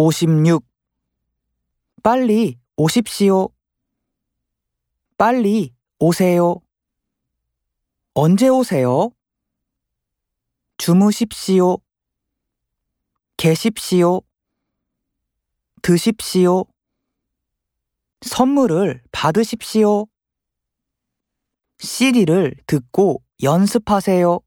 56 빨리 오십시오. 빨리 오세요. 언제 오세요? 주무십시오. 계십시오. 드십시오. 선물을 받으십시오. CD를 듣고 연습하세요.